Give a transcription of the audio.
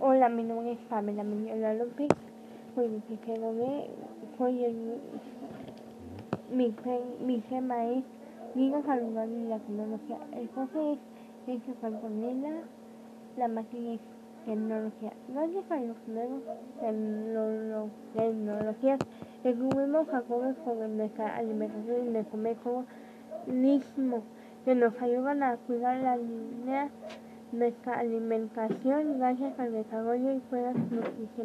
Hola, mi nombre es Pamela Miñola López, soy licenciado B, soy el, mi, mi tema es vida saludable y la tecnología. El profe es Juan Cornela, la materia es tecnología. Gracias a los nuevos tecnologías descubrimos jóvenes sobre nuestra alimentación y nuestro metabolismo que nos ayudan a cuidar la línea alimentación gracias al desarrollo y pruebas nutricionales.